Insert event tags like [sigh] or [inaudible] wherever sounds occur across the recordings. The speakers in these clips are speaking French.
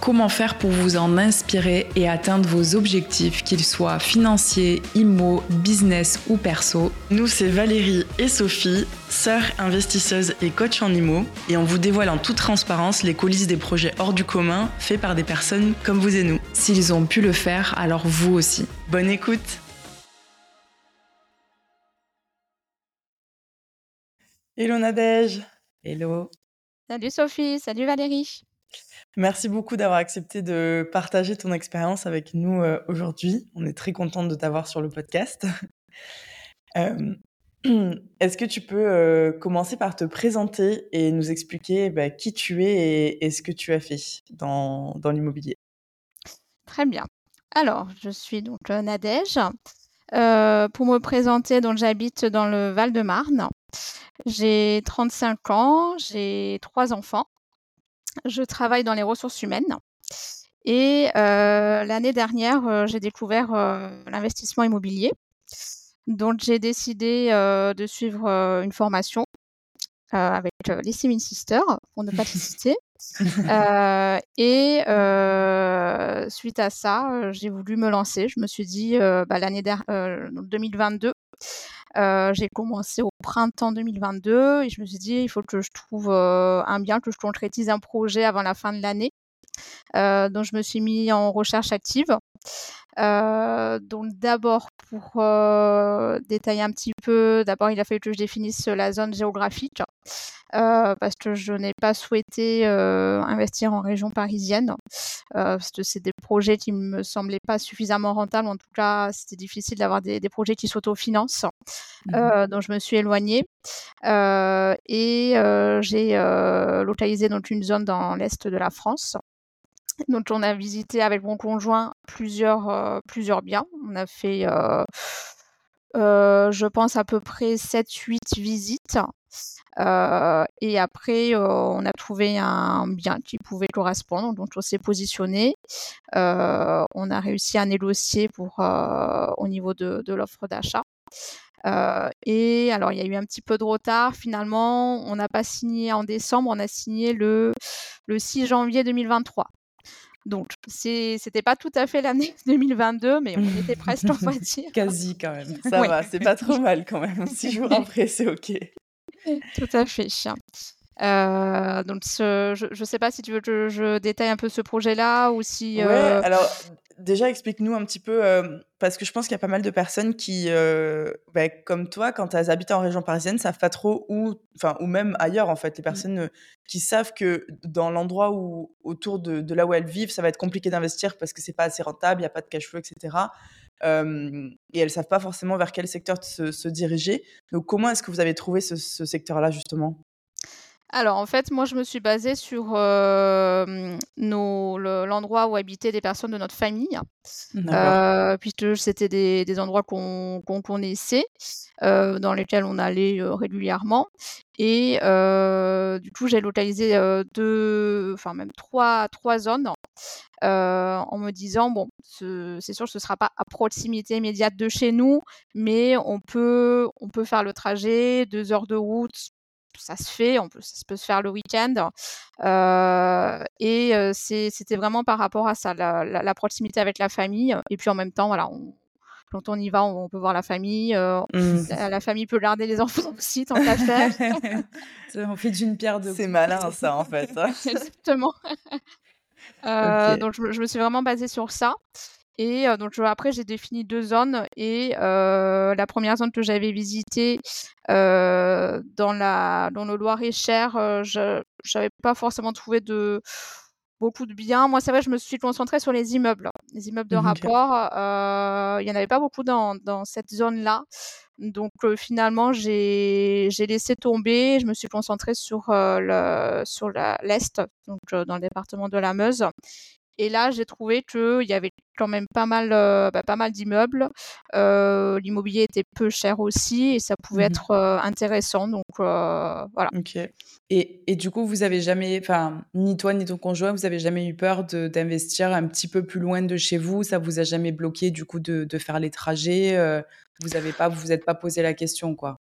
Comment faire pour vous en inspirer et atteindre vos objectifs, qu'ils soient financiers, immo, business ou perso? Nous, c'est Valérie et Sophie, sœurs investisseuses et coach en immo, et on vous dévoile en toute transparence les coulisses des projets hors du commun faits par des personnes comme vous et nous. S'ils ont pu le faire, alors vous aussi. Bonne écoute! Hello Nadège. Hello. Salut Sophie, salut Valérie Merci beaucoup d'avoir accepté de partager ton expérience avec nous euh, aujourd'hui. On est très contente de t'avoir sur le podcast. [laughs] Euh, [clears throat] est-ce que tu peux euh, commencer par te présenter et nous expliquer bah, qui tu es et, ce que tu as fait dans, l'immobilier? Très bien. Alors, je suis donc Nadège. pour me présenter, donc j'habite dans le Val-de-Marne. J'ai 35 ans, j'ai trois enfants. Je travaille dans les ressources humaines. Et euh, l'année dernière, euh, j'ai découvert euh, l'investissement immobilier. Donc, j'ai décidé de suivre une formation avec les Simin Sisters, pour ne pas les [laughs] citer. et suite à ça, j'ai voulu me lancer. Je me suis dit, bah, l'année 2022, j'ai commencé au printemps 2022 et je me suis dit, il faut que je trouve un bien, que je concrétise un projet avant la fin de l'année. donc, je me suis mis en recherche active. donc, d'abord, pour détailler un petit peu, d'abord, il a fallu que je définisse la zone géographique. Euh, parce que je n'ai pas souhaité euh, investir en région parisienne, euh, parce que c'est des projets qui me semblaient pas suffisamment rentables. En tout cas, c'était difficile d'avoir des, projets qui s'autofinancent. Mmh donc, je me suis éloignée et j'ai localisé donc une zone dans l'est de la France. [laughs] Donc, on a visité avec mon conjoint plusieurs, plusieurs biens. On a fait, je pense, à peu près 7-8 visites. Euh, et après, euh, on a trouvé un bien qui pouvait correspondre, donc on s'est positionné. Euh, on a réussi à négocier au niveau de, l'offre d'achat. et alors, il y a eu un petit peu de retard. Finalement, on n'a pas signé en décembre, on a signé le, le 6 janvier 2023. Donc, c'était pas tout à fait l'année [laughs] 2022, mais on était [laughs] presque, on va dire. Quasi quand même. Ça va, c'est pas trop [laughs] mal quand même. Six jours après, c'est OK. Tout à fait. Euh, donc, je ne sais pas si tu veux que je détaille un peu ce projet-là ou si. Ouais, euh, alors déjà explique-nous un petit peu, euh, parce que je pense qu'il y a pas mal de personnes qui, bah, comme toi, quand elles habitent en région parisienne, savent pas trop où, enfin, ou même ailleurs en fait, les mmh. personnes qui savent que dans l'endroit où, autour de, de, là où elles vivent, ça va être compliqué d'investir parce que c'est pas assez rentable, il n'y a pas de cash flow, etc et elles savent pas forcément vers quel secteur se, diriger. Donc, comment est-ce que vous avez trouvé ce, secteur-là, justement? Alors en fait, moi je me suis basée sur l'endroit où habitaient des personnes de notre famille, euh, puisque c'était des, endroits qu'on connaissait, dans lesquels on allait régulièrement. Et du coup, j'ai localisé deux, enfin même trois, trois zones euh, en me disant bon, c'est sûr, ce ne sera pas à proximité immédiate de chez nous, mais on peut, on peut faire le trajet, deux heures de route, ça se fait, on peut, ça peut se faire le week-end. Euh, et euh, c'était vraiment par rapport à ça, la, proximité avec la famille. Et puis en même temps, voilà, quand on y va, on, peut voir la famille. Mmh. la, famille peut garder les [laughs] enfants aussi, tant qu'à faire. [laughs] on fait d'une pierre deux. C'est malin, ça, en fait. [laughs] Exactement. Euh, donc je, me suis vraiment basée sur ça. Et euh, donc après, j'ai défini deux zones. Et euh, la première zone que j'avais visitée dans, la, dans le Loir-et-Cher, je n'avais pas forcément trouvé de beaucoup de biens. Moi, c'est vrai, je me suis concentrée sur les immeubles, les immeubles de rapport. Il n'y en avait pas beaucoup dans, dans cette zone-là. Donc finalement, j'ai laissé tomber. Je me suis concentrée sur le sur l'est, donc dans le département de la Meuse. Et là, j'ai trouvé qu'il y avait quand même pas mal, bah, pas mal d'immeubles. L'immobilier était peu cher aussi et ça pouvait mmh être intéressant. Donc voilà. Ok. Et, et, du coup, vous avez jamais, enfin, ni toi ni ton conjoint, vous avez jamais eu peur d'investir un petit peu plus loin de chez vous? Ça vous a jamais bloqué du coup de, de faire les trajets Vous avez pas, vous vous êtes pas posé la question, quoi?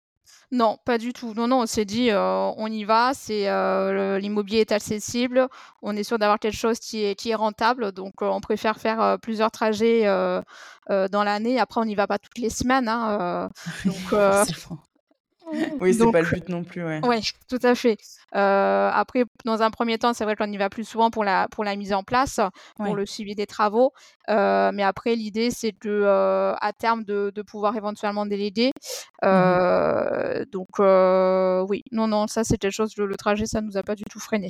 Non, pas du tout. Non, non, on s'est dit, on y va, c'est, l'immobilier est accessible, on est sûr d'avoir quelque chose qui est qui est rentable, donc on préfère faire, plusieurs trajets, dans l'année. Après, on n'y va pas toutes les semaines, hein, donc [laughs] [laughs] Oui, c'est pas le but non plus, ouais. Oui, tout à fait. Euh, après, dans un premier temps, c'est vrai qu'on y va plus souvent pour la, pour la mise en place, pour le suivi des travaux. Euh, mais après, l'idée, c'est de, euh, à terme, de, de, pouvoir éventuellement déléguer. Mmh donc, oui, non, non, ça, c'était chose, le, le trajet, ça nous a pas du tout freiné.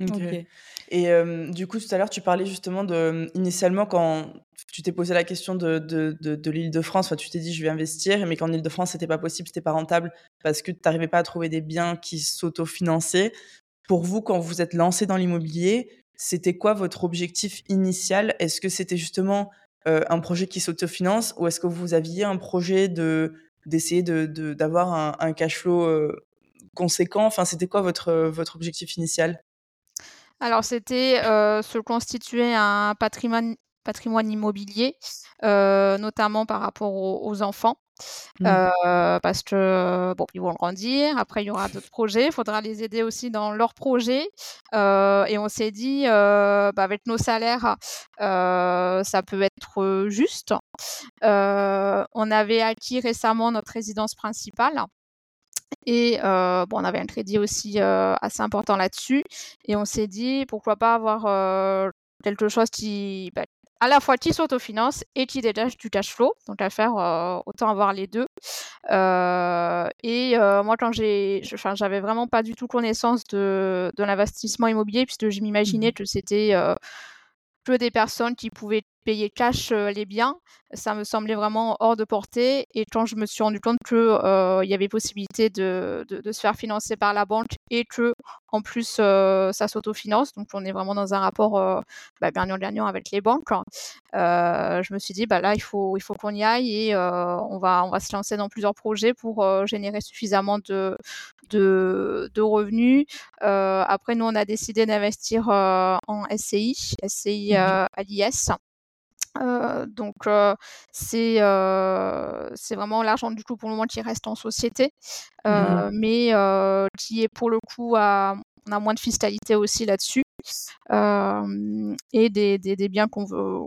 Ok. Et du coup, tout à l'heure, tu parlais justement de, initialement, quand tu t'es posé la question de, de, de, l'île de France, tu t'es dit, je vais investir, mais qu'en île de France, c'était pas possible, c'était pas rentable, parce que tu n'arrivais pas à trouver des biens qui s'autofinançaient. Pour vous, quand vous êtes lancé dans l'immobilier, c'était quoi votre objectif initial? Est-ce que c'était justement un projet qui s'autofinance, ou est-ce que vous aviez un projet de d'essayer de, d'avoir un, un cash flow conséquent? Enfin, c'était quoi votre, votre objectif initial? Alors, c'était euh, se constituer un patrimoine, patrimoine immobilier, euh, notamment par rapport aux, enfants. Mmh. Euh, parce que bon, ils vont grandir. Après, il y aura d'autres projets. Il faudra les aider aussi dans leurs projets. et on s'est dit, bah, avec nos salaires, ça peut être juste. on avait acquis récemment notre résidence principale. Et bon, on avait un crédit aussi assez important là-dessus. Et on s'est dit, pourquoi pas avoir quelque chose qui, bah, à la fois qui s'autofinance et qui dégage du cash flow. Donc à faire, autant avoir les deux. et moi, quand j'ai, j'avais vraiment pas du tout connaissance de, de l'investissement immobilier puisque je m'imaginais mmh que c'était que des personnes qui pouvaient payer cash les biens, ça me semblait vraiment hors de portée. Et quand je me suis rendu compte qu'il il y avait possibilité de, de, se faire financer par la banque et que en plus ça s'autofinance, donc on est vraiment dans un rapport bah, gagnant-gagnant avec les banques. je me suis dit bah là il faut il faut qu'on y aille et on va on va se lancer dans plusieurs projets pour générer suffisamment de de, de revenus. après nous on a décidé d'investir en SCI, SCI mmh à l'IS. Euh, donc c'est c'est vraiment l'argent du coup pour le moment qui reste en société, mmh mais qui est pour le coup à, on a moins de fiscalité aussi là-dessus et des, des, des biens qu'on veut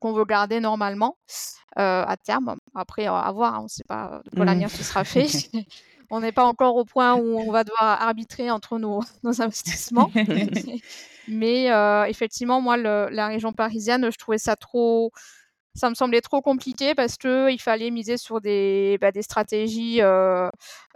qu'on veut garder normalement à terme. Après, à voir, hein, on ne sait pas de quoi mmh. l'avenir sera fait. [laughs] on n'est pas encore au point où on va devoir arbitrer entre nos, [laughs] nos investissements. [laughs] Mais euh, effectivement, moi, le, la région parisienne, je trouvais ça trop. Ça me semblait trop compliqué parce qu'il fallait miser sur des, bah, des stratégies euh,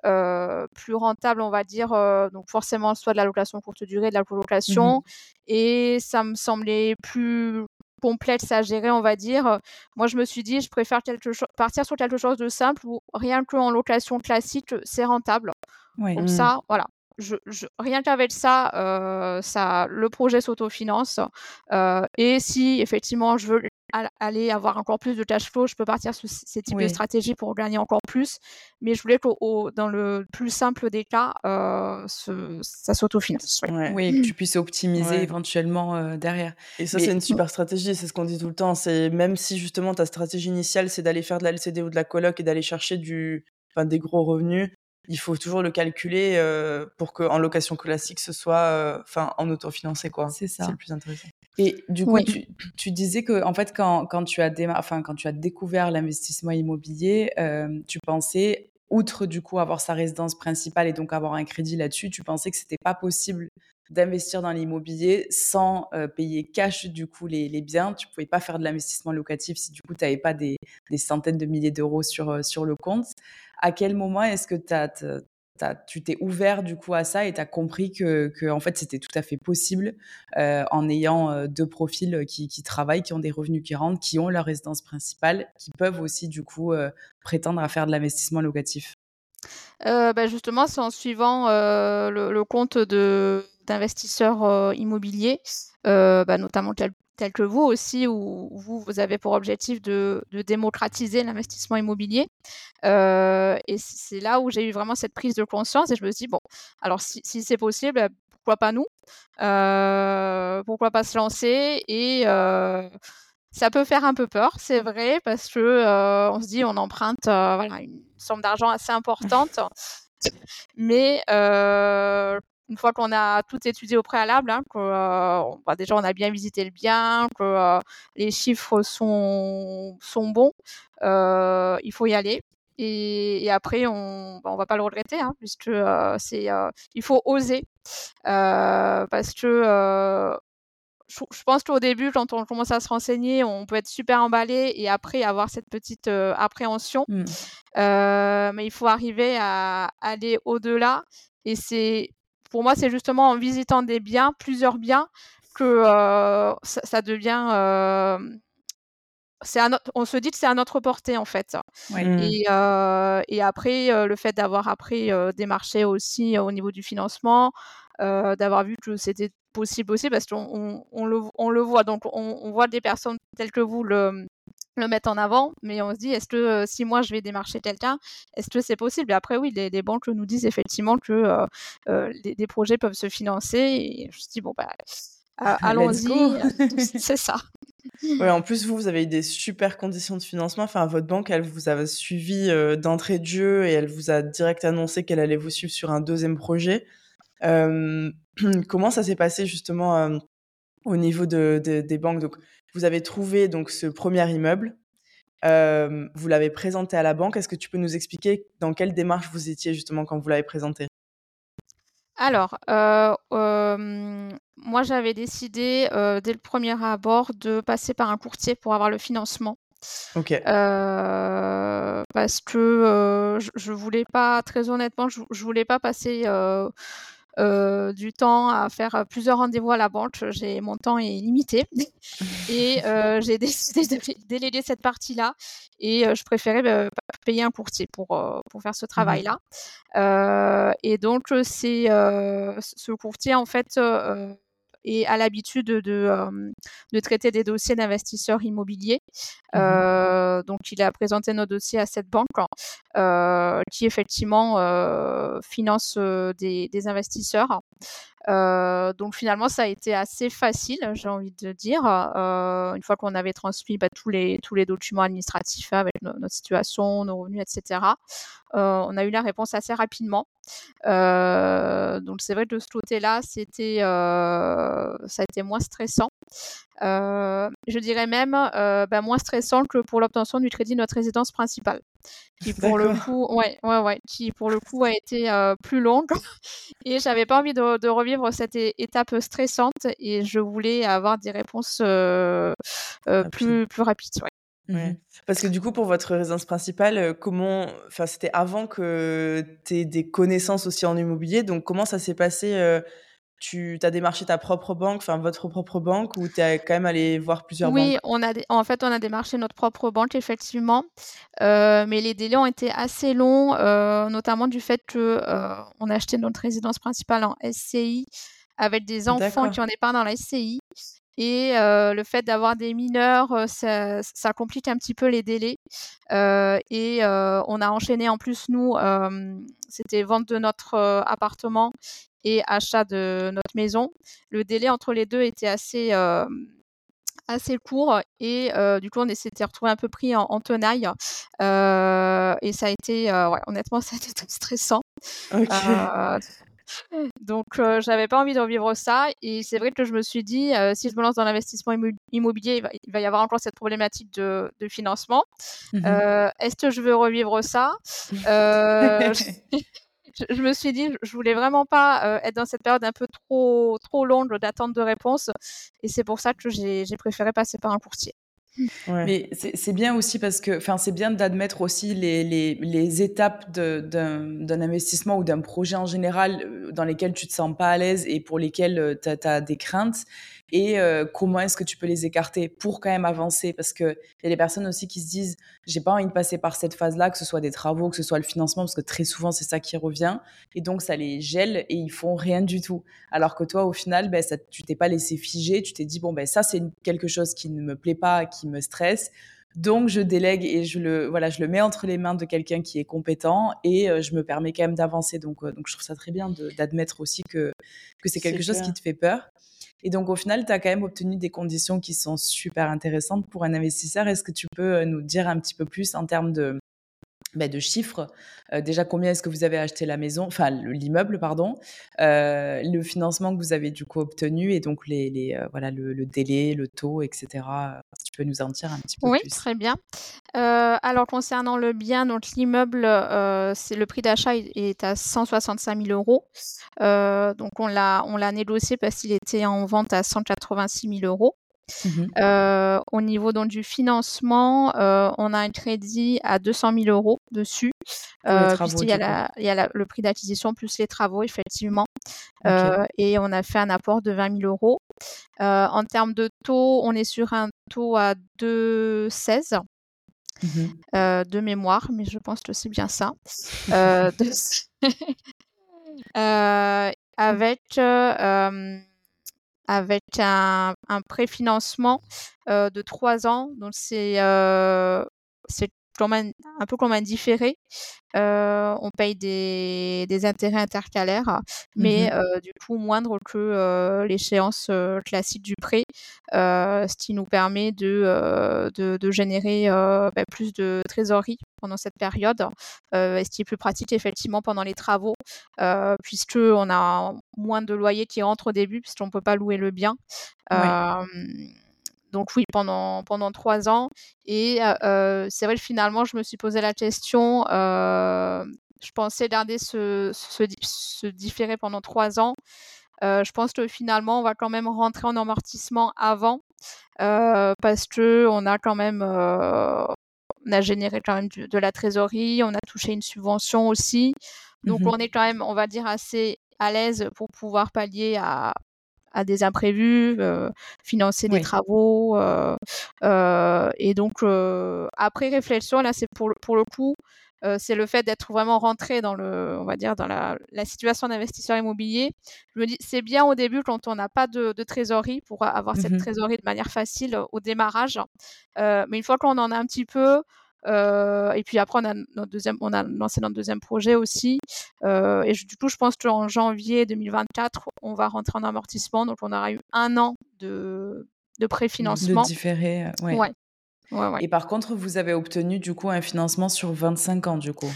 euh, plus rentables, on va dire. Donc, forcément, soit de la location courte durée, de la colocation. Mmh Et ça me semblait plus complexe à gérer, on va dire. Moi, je me suis dit, je préfère quelque partir sur quelque chose de simple où rien qu'en location classique, c'est rentable. Donc mmh. ça, voilà, je, rien qu'avec ça, euh, ça, le projet s'autofinance. Euh, et si effectivement je veux aller avoir encore plus de cash flow, je peux partir sur ces types de stratégies pour gagner encore plus. Mais je voulais que dans le plus simple des cas, euh, ça s'autofinance. Oui, que tu puisses optimiser éventuellement derrière. Et ça, c'est une super stratégie, c'est ce qu'on dit tout le temps. C'est même si justement ta stratégie initiale, c'est d'aller faire de la LCD ou de la coloc et d'aller chercher du, enfin, des gros revenus, il faut toujours le calculer euh, pour qu'en location classique, ce soit euh, enfin en autofinancé. quoi. C'est ça. C'est le plus intéressant. Et du coup, tu, tu, disais que en fait, quand, quand, tu, as enfin, quand tu as découvert l'investissement immobilier, euh, tu pensais, outre du coup avoir sa résidence principale et donc avoir un crédit là-dessus, tu pensais que c'était pas possible d'investir dans l'immobilier sans payer cash du coup les, les, biens. Tu pouvais pas faire de l'investissement locatif si du coup tu n'avais pas des, des, centaines de milliers d'euros sur, sur le compte à quel moment est-ce que tu t'es ouvert du coup à ça et tu as compris que, en fait c'était tout à fait possible euh, en ayant euh, deux profils qui, travaillent, qui ont des revenus qui rentrent, qui ont leur résidence principale, qui peuvent aussi du coup euh, prétendre à faire de l'investissement locatif? Bah, Justement, c'est en suivant le, compte d'investisseurs immobiliers, bah, notamment tels que vous aussi, où vous, vous avez pour objectif de, démocratiser l'investissement immobilier. et c'est là où j'ai eu vraiment cette prise de conscience et je me suis dit, bon, alors si, c'est possible, pourquoi pas nous? Pourquoi pas se lancer? Et ça peut faire un peu peur, c'est vrai, parce que on se dit, on emprunte voilà, une somme d'argent assez importante. [laughs] Mais une fois qu'on a tout étudié au préalable, hein, que bah, déjà on a bien visité le bien, que les chiffres sont, sont bons, il faut y aller. Et, après, on bah, ne va pas le regretter, hein, puisque c'est, il faut oser. parce que je, pense qu'au début, quand on commence à se renseigner, on peut être super emballé et après avoir cette petite appréhension. Mmh. mais il faut arriver à aller au-delà. Et c'est pour moi, c'est justement en visitant des biens, plusieurs biens, que ça, devient. on se dit que c'est à notre portée en fait. Mmh. Et, après, le fait d'avoir appris des marchés aussi au niveau du financement, d'avoir vu que c'était possible aussi, parce qu'on le, on le voit. Donc, on, voit des personnes telles que vous le, le mettre en avant, mais on se dit, est-ce que euh, si moi je vais démarcher quelqu'un, est-ce que c'est possible? Et après, oui, les, banques nous disent effectivement que euh, euh, des projets peuvent se financer. Et je me dis, bon, bah, [laughs] allons-y, [laughs] c'est ça. [laughs] Ouais, en plus, vous, vous avez eu des super conditions de financement. Enfin, votre banque, elle vous a suivi d'entrée de jeu et elle vous a direct annoncé qu'elle allait vous suivre sur un deuxième projet. [clears throat] comment ça s'est passé justement au niveau de, des banques? Donc, vous avez trouvé donc ce premier immeuble. vous l'avez présenté à la banque. Est-ce que tu peux nous expliquer dans quelle démarche vous étiez justement quand vous l'avez présenté? Alors, moi j'avais décidé dès le premier abord de passer par un courtier pour avoir le financement. Ok. parce que je, voulais pas, très honnêtement, je, je voulais pas passer euh, du temps à faire euh, plusieurs rendez-vous à la banque. J'ai mon temps est limité [laughs] et euh, j'ai [laughs] décidé de déléguer cette partie-là et je préférais payer un courtier pour pour faire ce mmh travail-là. et donc c'est ce courtier en fait et a l'habitude de, de, traiter des dossiers d'investisseurs immobiliers. Mmh donc, il a présenté nos dossiers à cette banque qui effectivement finance des, des, investisseurs. Euh, donc finalement, ça a été assez facile, j'ai envie de dire, euh, une fois qu'on avait transmis bah, tous, les, tous les documents administratifs avec notre situation, nos revenus, etc. Euh, on a eu la réponse assez rapidement. donc c'est vrai que de ce côté-là, ça a été moins stressant. je dirais même bah, moins stressant que pour l'obtention du crédit de notre résidence principale qui pour le coup, ouais, ouais, ouais, qui pour le coup a été plus longue. [laughs] et j'avais pas envie de, revivre cette étape stressante et je voulais avoir des réponses plus, plus rapides. Ouais. Mmh Parce que du coup, pour votre résidence principale, comment, enfin, c'était avant que tu aies des connaissances aussi en immobilier. Donc, comment ça s'est passé tu as démarché ta propre banque, enfin votre propre banque, ou tu es quand même allé voir plusieurs banques? Oui, on a, en fait, on a démarché notre propre banque, effectivement. Euh, mais les délais ont été assez longs, euh, notamment du fait qu'on euh, on a acheté notre résidence principale en SCI avec des enfants qui est pas dans la SCI. Et le fait d'avoir des mineurs, ça, ça, complique un petit peu les délais. et on a enchaîné en plus, nous, c'était vente de notre appartement et achat de notre maison. Le délai entre les deux était assez assez court et du coup on s'était retrouvé un peu pris en, tenaille et ça a été ouais, honnêtement [laughs] ça a été très stressant donc j'avais pas envie de revivre ça et c'est vrai que je me suis dit si je me lance dans l'investissement immobilier il va, y avoir encore cette problématique de, financement mmh est-ce que je veux revivre ça? [laughs] [laughs] Je, me suis dit, je voulais vraiment pas euh, être dans cette période un peu trop, trop longue d'attente de réponse. Et c'est pour ça que j'ai préféré passer par un courtier. Mais c'est bien aussi parce que, enfin, c'est bien d'admettre aussi les, les, les étapes d'un investissement ou d'un projet en général euh, dans lesquels tu te sens pas à l'aise et pour lesquels euh, tu as, des craintes. Et euh, comment est-ce que tu peux les écarter pour quand même avancer? Parce que il y a des personnes aussi qui se disent j'ai pas envie de passer par cette phase-là que ce soit des travaux que ce soit le financement parce que très souvent c'est ça qui revient. Et donc ça les gèle et ils font rien du tout. Alors que toi au final ben ça, tu t'es pas laissé figer tu t'es dit bon ben ça c'est quelque chose qui ne me plaît pas qui me stresse. Donc je délègue et je le voilà, je le mets entre les mains de quelqu'un qui est compétent et euh, je me permets quand même d'avancer. Donc euh, donc je trouve ça très bien d'admettre aussi que que c'est quelque chose qui te fait peur. Et donc au final, tu as quand même obtenu des conditions qui sont super intéressantes pour un investisseur. Est-ce que tu peux euh, nous dire un petit peu plus en termes de bah, de chiffres. Euh, déjà, combien est-ce que vous avez acheté la maison, enfin l'immeuble, pardon, euh, le financement que vous avez du coup obtenu et donc les, les euh, voilà le, délai, le taux, etc. Si tu peux nous en dire un petit peu oui, plus. Oui, très bien. alors concernant le bien, donc l'immeuble, c'est le prix d'achat est à 165 000 euros. donc on l'a on l'a négocié parce qu'il était en vente à 186 000 euros. Mmh euh, au niveau donc, du financement, euh, on a un crédit à 200 000 euros dessus, euh, puisqu'il y a, il y a le prix d'acquisition plus les travaux, effectivement. et on a fait un apport de 20 000 euros. en termes de taux, on est sur un taux à 2,16. Mmh de mémoire, mais je pense que c'est bien ça. [laughs] [laughs] avec avec un, un préfinancement euh, de trois ans. Donc c'est euh, un peu comme un différé. Euh, on paye des, des, intérêts intercalaires, mais mmh du coup moindre que l'échéance classique du prêt, ce qui nous permet de, de, de générer bah, plus de trésorerie pendant cette période, euh, ce qui est plus pratique effectivement pendant les travaux, euh, puisque on a moins de loyers qui rentrent au début, puisqu'on ne peut pas louer le bien. Donc oui, pendant, pendant trois ans. Et c'est vrai que finalement, je me suis posé la question, je pensais garder ce, ce, ce différé pendant trois ans. je pense que finalement, on va quand même rentrer en amortissement avant, parce que on a quand même on a généré quand même de la trésorerie, on a touché une subvention aussi. Donc mmh on est quand même, on va dire, assez à l'aise pour pouvoir pallier à, à des imprévus, euh, financer des travaux. Euh, euh, et donc, après réflexion, là, c'est pour, pour le coup, c'est le fait d'être vraiment rentré dans le, on va dire, dans la, la situation d'investisseur immobilier. Je me dis, c'est bien au début quand on n'a pas de, de, trésorerie pour avoir cette mmh trésorerie de manière facile au démarrage. mais une fois qu'on en a un petit peu, euh, et puis après, on a, notre deuxième, on a lancé notre deuxième projet aussi. Euh, et du coup, je pense qu'en janvier 2024, on va rentrer en amortissement. Donc, on aura eu un an de, de préfinancement. De différé, euh, ouais. Ouais. Ouais. Et par contre, vous avez obtenu du coup un financement sur 25 ans, du coup.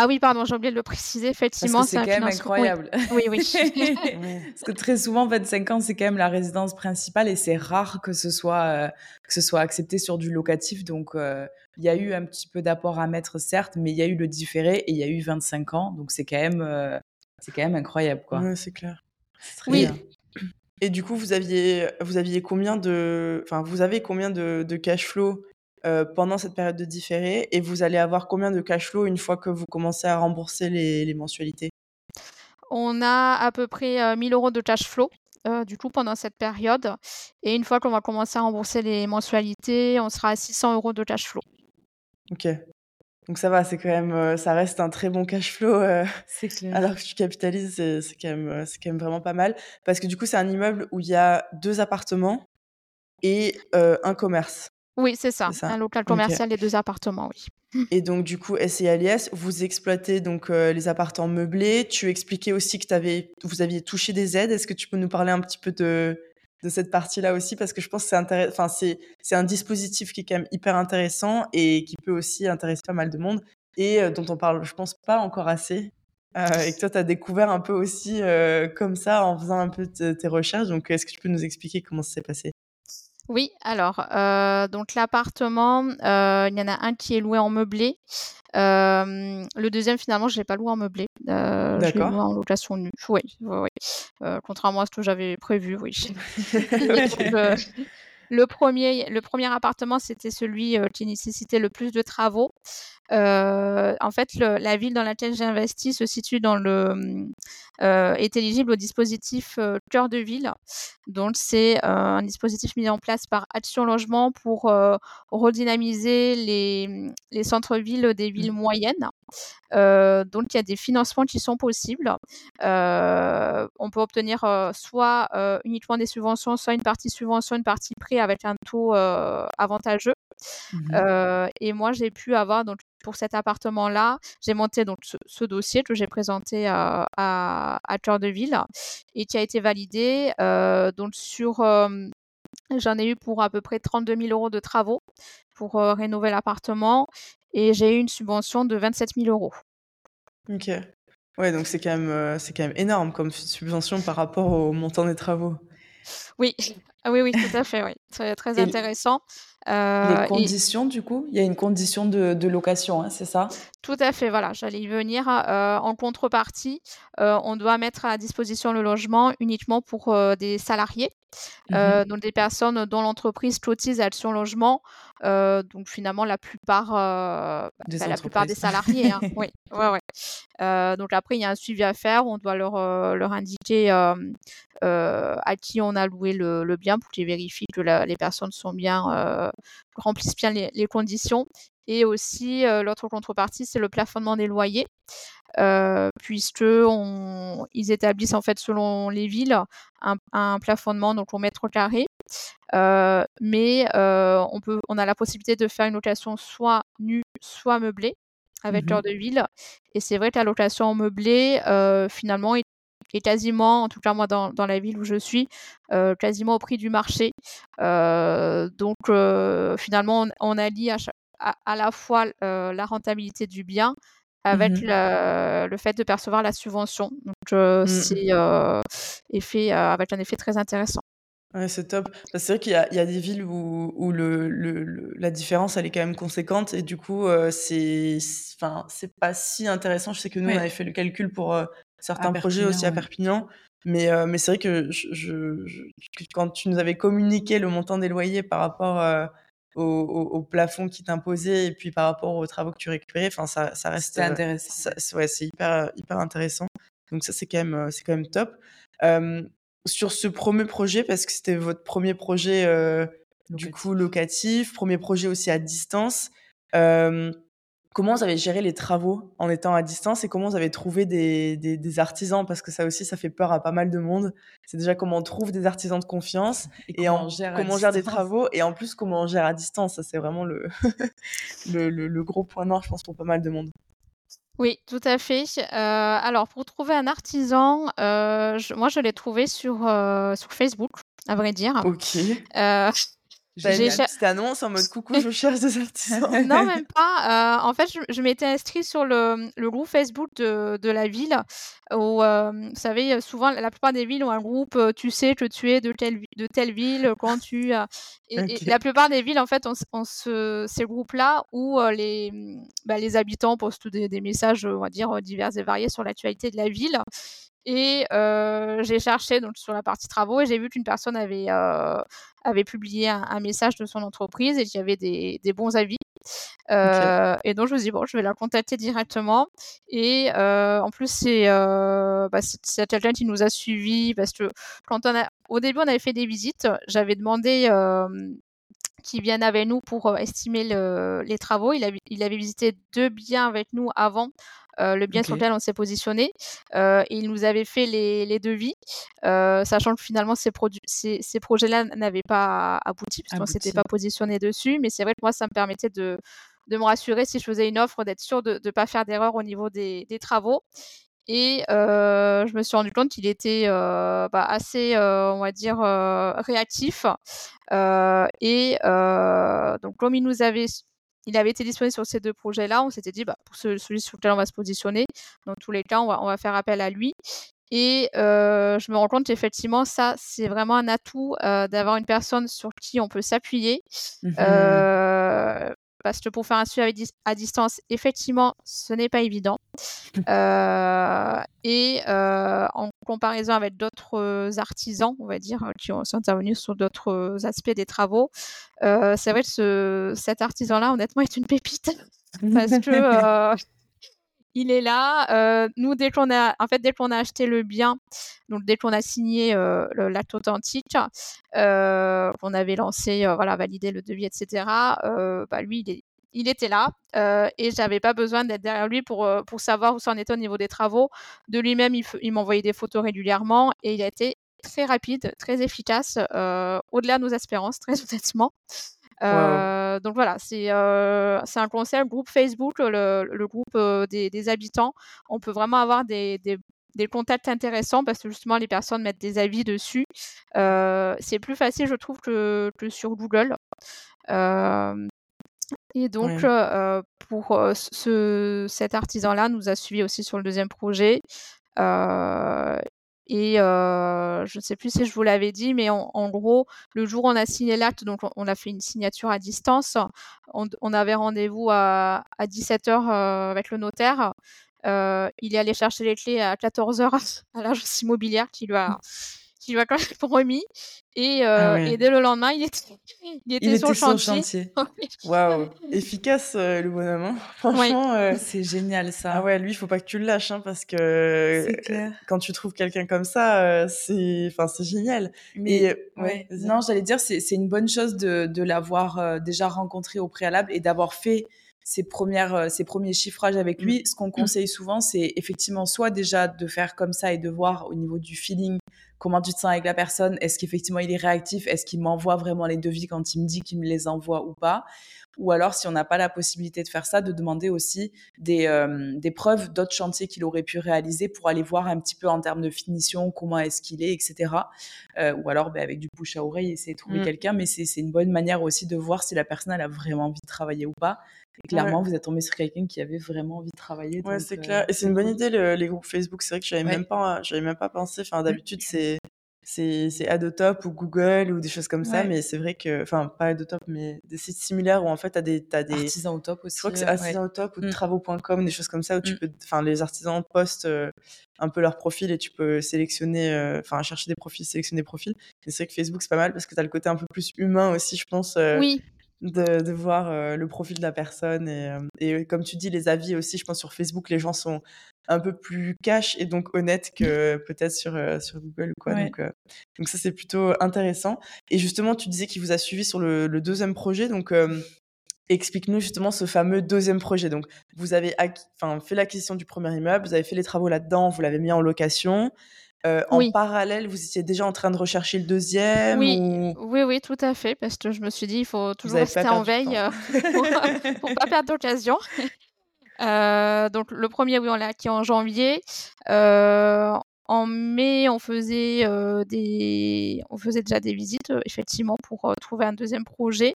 Ah oui, pardon, j'ai oublié de le préciser. Effectivement, c'est quand même incroyable. Oui, oui. [laughs] Parce que très souvent, 25 ans, c'est quand même la résidence principale et c'est rare que ce soit euh, que ce soit accepté sur du locatif. Donc, euh, il y a eu un petit peu d'apport à mettre, certes, mais il y a eu le différé et il y a eu 25 ans. Donc, c'est quand même euh, c'est quand même incroyable, quoi. Ouais, c'est clair. oui. Bien. Et du coup, vous aviez vous aviez combien de enfin vous avez combien de, de cash flow euh, pendant cette période de différé et vous allez avoir combien de cash flow une fois que vous commencez à rembourser les, mensualités? On a à peu près 1000 euh, euros de cash flow. Euh, du coup, pendant cette période. Et une fois qu'on va commencer à rembourser les mensualités, on sera à 600 euros de cash flow. Ok. Donc ça va, c'est quand même, ça reste un très bon cash flow. c'est [laughs] clair. Alors que tu capitalises, c'est quand même, c'est quand même vraiment pas mal. Parce que du coup, c'est un immeuble où il y a deux appartements et un commerce. Oui, c'est ça. Un local commercial et deux appartements, oui. [laughs] Et donc, du coup, SCLIS, vous exploitez donc euh, les appartements meublés. Tu expliquais aussi que avais, vous aviez touché des aides. Est-ce que tu peux nous parler un petit peu de, de cette partie-là aussi Parce que je pense que c'est enfin, c'est, c'est un dispositif qui est quand même hyper intéressant et qui peut aussi intéresser pas mal de monde et euh, dont on parle, je pense, pas encore assez. Euh, et que toi, tu as découvert un peu aussi comme ça en faisant un peu tes recherches. Donc, est-ce que tu peux nous expliquer comment ça s'est passé? Oui, alors, euh, donc l'appartement, euh, il y en a un qui est loué en meublé. Euh, le deuxième, finalement, je ne l'ai pas loué en meublé. je l'ai loué en location nue. Oui, oui, oui. contrairement à ce que j'avais prévu, oui. [laughs] le, premier, le premier appartement, c'était celui qui nécessitait le plus de travaux. En fait, la ville dans laquelle j'ai investi se situe dans le est éligible au dispositif cœur de ville. Donc c'est un dispositif mis en place par Action Logement pour redynamiser les, les centres-villes des villes mmh. moyennes. donc il y a des financements qui sont possibles. on peut obtenir soit uniquement des subventions, soit une partie subvention, une partie prêt avec un taux avantageux. Mmh et moi, j'ai pu avoir donc pour cet appartement-là, j'ai monté donc ce, dossier que j'ai présenté à, à, Cœur de Ville et qui a été validé. donc sur, j'en ai eu pour à peu près 32 000 euros de travaux pour rénover l'appartement et j'ai eu une subvention de 27 000 euros. Ok. Ouais, donc c'est quand même c'est quand même énorme comme subvention par rapport au montant des travaux. Oui, ah oui, oui, tout à fait, oui. C'est très intéressant. Euh, les conditions, du coup, il y a une condition de, location, hein, c'est ça? Tout à fait, voilà, j'allais y venir. Euh, en contrepartie, euh, on doit mettre à disposition le logement uniquement pour des salariés, mmh donc des personnes dont l'entreprise cotise Action Logement. donc finalement, la plupart, bah, la plupart des salariés. Hein, [laughs] oui, ouais, ouais. Donc après, il y a un suivi à faire. On doit leur, leur indiquer à qui on a loué le, bien pour qu'ils vérifient que les personnes sont bien remplissent bien les, conditions. Et aussi, l'autre contrepartie, c'est le plafonnement des loyers, puisque ils établissent en fait selon les villes un, plafonnement donc au mètre carré. mais on, on a la possibilité de faire une location soit nue, soit meublée avec mmh de ville. Et c'est vrai que la location meublée, finalement, est est quasiment, en tout cas moi dans, dans la ville où je suis, euh, quasiment au prix du marché. Euh, donc euh, finalement, on, allie à, à, la fois la rentabilité du bien avec mmh le, fait de percevoir la subvention. Donc mmh. c'est effet avec un effet très intéressant. Ouais, c'est top. C'est vrai qu'il y, y, a des villes où, où le, le, la différence, elle est quand même conséquente et du coup, c'est enfin c'est pas si intéressant. Je sais que nous, on avait fait le calcul pour certains projets aussi à Perpignan. Mais, euh, mais c'est vrai que je, quand tu nous avais communiqué le montant des loyers par rapport euh, au, plafond qui t'imposait et puis par rapport aux travaux que tu récupérais, enfin ça, ça reste. C'est euh, intéressant. ouais, c'est hyper, hyper intéressant. Donc ça, c'est quand même, c'est quand même top. Sur ce premier projet, parce que c'était votre premier projet du coup locatif, premier projet aussi à distance. Comment vous avez géré les travaux en étant à distance et comment vous avez trouvé des, des, artisans? Parce que ça aussi, ça fait peur à pas mal de monde. C'est déjà comment on trouve des artisans de confiance et, comment, on, gère, comment on gère des travaux et en plus comment on gère à distance. Ça, c'est vraiment le, [laughs] le, le, gros point noir, je pense, pour pas mal de monde. Oui, tout à fait. Euh, alors, pour trouver un artisan, euh, moi, je l'ai trouvé sur, euh, sur Facebook, à vrai dire. Ok. J'ai une petite annonce en mode [laughs] coucou, je cherche des artisans. [laughs] non, même pas. Euh, en fait, je, m'étais inscrite sur le, le, groupe Facebook de, de la ville où, euh, vous savez, souvent, la plupart des villes ont un groupe, euh, tu sais que tu es de telle, de telle ville quand tu... Et, la plupart des villes, en fait, ont, ce, ces groupes-là où les, bah, les habitants postent des, des, messages, on va dire, divers et variés sur l'actualité de la ville. Et j'ai cherché donc, sur la partie travaux et j'ai vu qu'une personne avait, avait publié un, message de son entreprise et qu'il y avait des, des bons avis. Et donc je me suis dit, bon, je vais la contacter directement. Et en plus, c'est bah, quelqu'un qui nous a suivis parce que quand on a, au début, on avait fait des visites. J'avais demandé qui vienne avec nous pour estimer le, les travaux. Il avait, il avait visité deux biens avec nous avant le bien sur lequel on s'est positionné. Euh, il nous avait fait les, les devis, euh, sachant que finalement ces, ces, ces projets-là n'avaient pas abouti, puisqu'on ne s'était pas positionné dessus. Mais c'est vrai que moi, ça me permettait de, de me rassurer si je faisais une offre, d'être sûr de ne pas faire d'erreur au niveau des, des travaux. Et euh, je me suis rendu compte qu'il était euh, bah, assez, euh, on va dire, réactif. et donc, comme il nous avait il avait été disponible sur ces deux projets-là. On s'était dit, bah, pour celui sur lequel on va se positionner, dans tous les cas, on va, on va faire appel à lui. Et euh, je me rends compte qu'effectivement, ça, c'est vraiment un atout euh, d'avoir une personne sur qui on peut s'appuyer. Mmh euh, parce que pour faire un suivi à, distance, effectivement, ce n'est pas évident. [laughs] et en comparaison avec d'autres artisans, on va dire, qui sont intervenus sur d'autres aspects des travaux, c'est vrai que cet artisan-là, honnêtement, est une pépite. [laughs] parce que il est là. Euh, nous, dès qu'on a, fait, dès qu'on a acheté le bien, donc dès qu'on a signé euh, l'acte authentique, euh, qu'on avait lancé, euh, voilà, validé le devis, etc. bah, lui, il, était là et j'avais pas besoin d'être derrière lui pour, savoir où ça en était au niveau des travaux. De lui-même, il, il m'envoyait des photos régulièrement et il a été très rapide, très efficace, au-delà de nos espérances, très [laughs] honnêtement. Euh, donc voilà, c'est euh, un concept groupe Facebook, le, le groupe euh, des, des, habitants. On peut vraiment avoir des, des, des, contacts intéressants parce que justement les personnes mettent des avis dessus. Euh, c'est plus facile, je trouve, que, que sur Google. et donc, pour ce, cet artisan-là, nous a suivi aussi sur le deuxième projet. Et euh, je ne sais plus si je vous l'avais dit, mais en, gros, le jour où on a signé l'acte, donc on, a fait une signature à distance, on, avait rendez-vous à, à 17h euh, avec le notaire. Il est allé chercher les clés à 14h [laughs] à l'agence immobilière qui lui a qui lui a quand même remis. Et, euh, ah et, dès le lendemain, il était, [laughs] il était, il sur, était le chantier. [laughs] Waouh, efficace euh, le bonhomme. Hein. [laughs] Franchement, euh, c'est génial ça. Ah ouais, lui, il faut pas que tu le lâches hein, parce que quand tu trouves quelqu'un comme ça, c'est, enfin, c'est génial. Mais ouais, non, j'allais dire, c'est, c'est une bonne chose de, de l'avoir déjà rencontré au préalable et d'avoir fait ses premières, ses premiers chiffrages avec lui. Mm. Ce qu'on conseille souvent, c'est effectivement soit déjà de faire comme ça et de voir au niveau du feeling comment tu te sens avec la personne, est-ce qu'effectivement il est réactif, est-ce qu'il m'envoie vraiment les devis quand il me dit qu'il me les envoie ou pas, ou alors si on n'a pas la possibilité de faire ça, de demander aussi des, euh, des preuves d'autres chantiers qu'il aurait pu réaliser pour aller voir un petit peu en termes de finition, comment est-ce qu'il est, etc. Euh, ou alors ben, avec du bouche à oreille, essayer de trouver mmh. quelqu'un, mais c'est une bonne manière aussi de voir si la personne elle a vraiment envie de travailler ou pas. Et clairement, vous êtes tombé sur quelqu'un qui avait vraiment envie de travailler. Ouais, c'est clair. Et c'est une bonne idée, les groupes Facebook. C'est vrai que j'avais n'avais même pas, j'avais même pas pensé. Enfin, d'habitude, c'est, c'est, c'est Adotop ou Google ou des choses comme ça. Mais c'est vrai que, enfin, pas Adotop, mais des sites similaires où en fait, t'as des, t'as des. Artisans au top aussi. Je crois que c'est artisans au top ou mmh. travaux.com, des choses comme ça où tu mmh. peux, enfin, les artisans postent un peu leur profil et tu peux sélectionner, enfin, chercher des profils, sélectionner des profils. Et c'est vrai que Facebook, c'est pas mal parce que t'as le côté un peu plus humain aussi, je pense. oui de, de voir euh, le profil de la personne et, euh, et comme tu dis les avis aussi je pense sur Facebook les gens sont un peu plus cash et donc honnêtes que peut-être sur euh, sur Google ou quoi donc donc ça c'est plutôt intéressant et justement tu disais qu'il vous a suivi sur le, le deuxième projet donc Explique-nous justement ce fameux deuxième projet. Donc, vous avez enfin, fait l'acquisition du premier immeuble, vous avez fait les travaux là-dedans, vous l'avez mis en location. Euh, en parallèle, vous étiez déjà en train de rechercher le deuxième Oui, oui, oui, tout à fait, parce que je me suis dit, il faut toujours rester en veille euh, pour, ne pas [laughs] perdre d'occasion. Euh, donc le premier, oui, on l'a acquis en janvier. en mai, on faisait des, on faisait déjà des visites, effectivement, pour trouver un deuxième projet.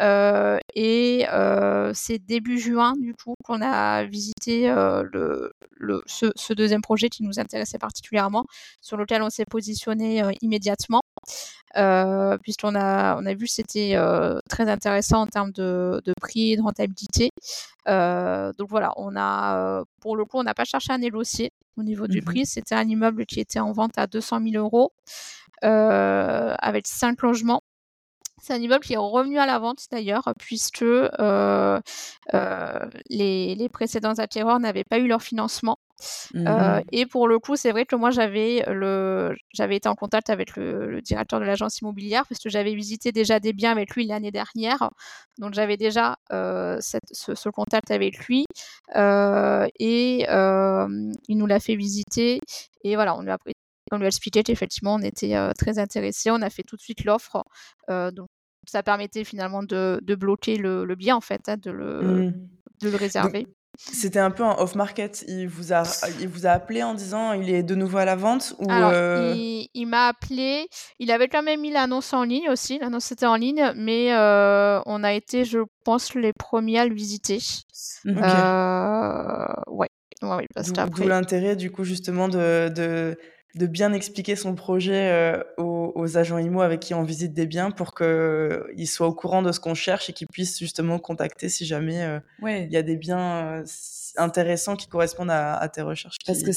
Euh, et euh, c'est début juin, du coup, qu'on a visité euh, le, le, ce, ce, deuxième projet qui nous intéressait particulièrement, sur lequel on s'est positionné immédiatement. Euh, puisqu'on a, on a vu que c'était euh, très intéressant en termes de, de prix et de rentabilité. Euh, donc voilà, on a, pour le coup, on n'a pas cherché à négocier au niveau du mmh prix. C'était un immeuble qui était en vente à 200 000 euros avec cinq logements. C'est un immeuble qui est revenu à la vente d'ailleurs, puisque euh, euh, les, les, précédents acquéreurs n'avaient pas eu leur financement. Euh, mmh et pour le coup, c'est vrai que moi j'avais le, j'avais été en contact avec le, directeur de l'agence immobilière parce que j'avais visité déjà des biens avec lui l'année dernière, donc j'avais déjà cette, ce, ce, contact avec lui et il nous l'a fait visiter et voilà, on lui a on lui a expliqué qu'effectivement, on était très intéressé. On a fait tout de suite l'offre. Donc, ça permettait finalement de, de bloquer le, le, bien, en fait, hein, de, le, mmh. de le réserver. C'était un peu un off-market. Il vous a, il vous a appelé en disant il est de nouveau à la vente ou Alors, euh il, il m'a appelé. Il avait quand même mis l'annonce en ligne aussi. L'annonce était en ligne, mais euh, on a été, je pense, les premiers à le visiter. Okay. Euh, ouais. ouais, parce D'où l'intérêt, du coup, justement, de, de de bien expliquer son projet euh, aux, agents IMO avec qui on visite des biens pour qu'ils soient au courant de ce qu'on cherche et qu'ils puissent justement contacter si jamais euh, il y a des biens euh, intéressants qui correspondent à, tes recherches. Parce que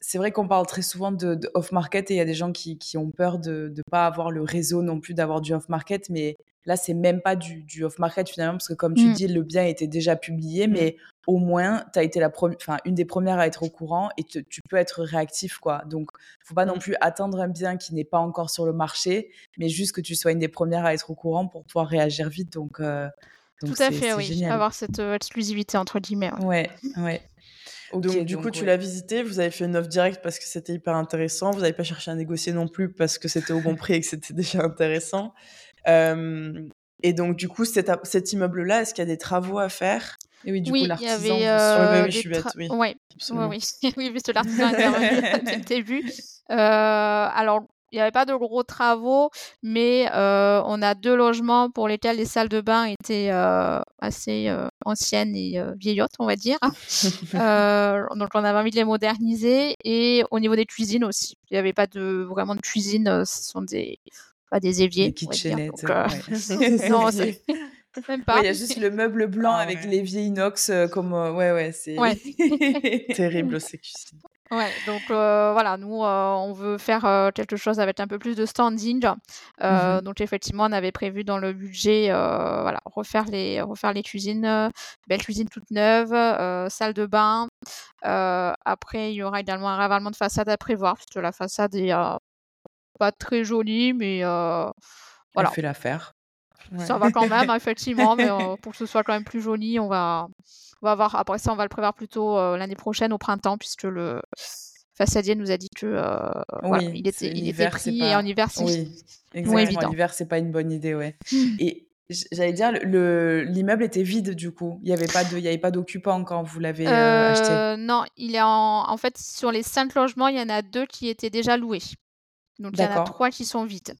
c'est vrai qu'on parle très souvent de, off-market et il y a des gens qui, ont peur de ne pas avoir le réseau non plus d'avoir du off-market, mais Là, c'est même pas du, du off-market finalement, parce que comme tu mmh. dis, le bien était déjà publié, mmh. mais au moins, tu as été la enfin, une des premières à être au courant et tu peux être réactif. quoi. Donc, faut pas non mmh. plus attendre un bien qui n'est pas encore sur le marché, mais juste que tu sois une des premières à être au courant pour pouvoir réagir vite. Donc, euh, Tout à fait, oui. Avoir cette euh, exclusivité entre guillemets. Ouais, ouais. donc, du coup, tu l'as visité, vous avez fait une offre directe parce que c'était hyper intéressant. Vous n'avez pas cherché à négocier non plus parce que c'était au bon prix et que c'était [laughs] déjà intéressant et donc, du coup, cet, cet immeuble-là, est-ce qu'il y a des travaux à faire? Et oui, du coup, l'artisan. Il y avait, euh, oui, je suis bête, oui. Ouais. oui, [laughs] oui, puisque l'artisan intervenu dès [laughs] le début. Euh, alors, il n'y avait pas de gros travaux, mais euh, on a deux logements pour lesquels les salles de bain étaient euh, assez euh, anciennes et vieillottes, on va dire. [laughs] donc on avait envie de les moderniser. Et au niveau des cuisines aussi. Il n'y avait pas de, vraiment de cuisine, ce sont des, des éviers. Des kitchenettes. Euh, non, c'est même pas. Il y a juste le meuble blanc ah avec l'évier inox euh, comme euh, ouais ouais c'est [laughs] terrible [laughs] ces cuisines. Ouais, donc voilà, nous on veut faire quelque chose avec un peu plus de standing. Mmh donc effectivement, on avait prévu dans le budget, voilà, refaire les refaire les cuisines, belle cuisine toute neuve, salle de bain. après, il y aura également un ravalement de façade à prévoir, puisque la façade est pas très joli, mais euh, voilà. fait l'affaire. Ça va quand même, [laughs] effectivement, mais euh, pour que ce soit quand même plus joli, on va, on va voir. Après ça, on va le prévoir plutôt euh, l'année prochaine au printemps, puisque le façadier nous a dit que oui, il était, il était pris et en hiver, c'est oui, exactement. En hiver, c'est pas une bonne idée, ouais. et J'allais dire, l'immeuble était vide du coup. Il n'y avait pas de, il y avait pas d'occupants quand vous l'avez acheté. Non, il est en, en fait sur les cinq logements, il y en a deux qui étaient déjà loués. Donc il y en a trois qui sont vides.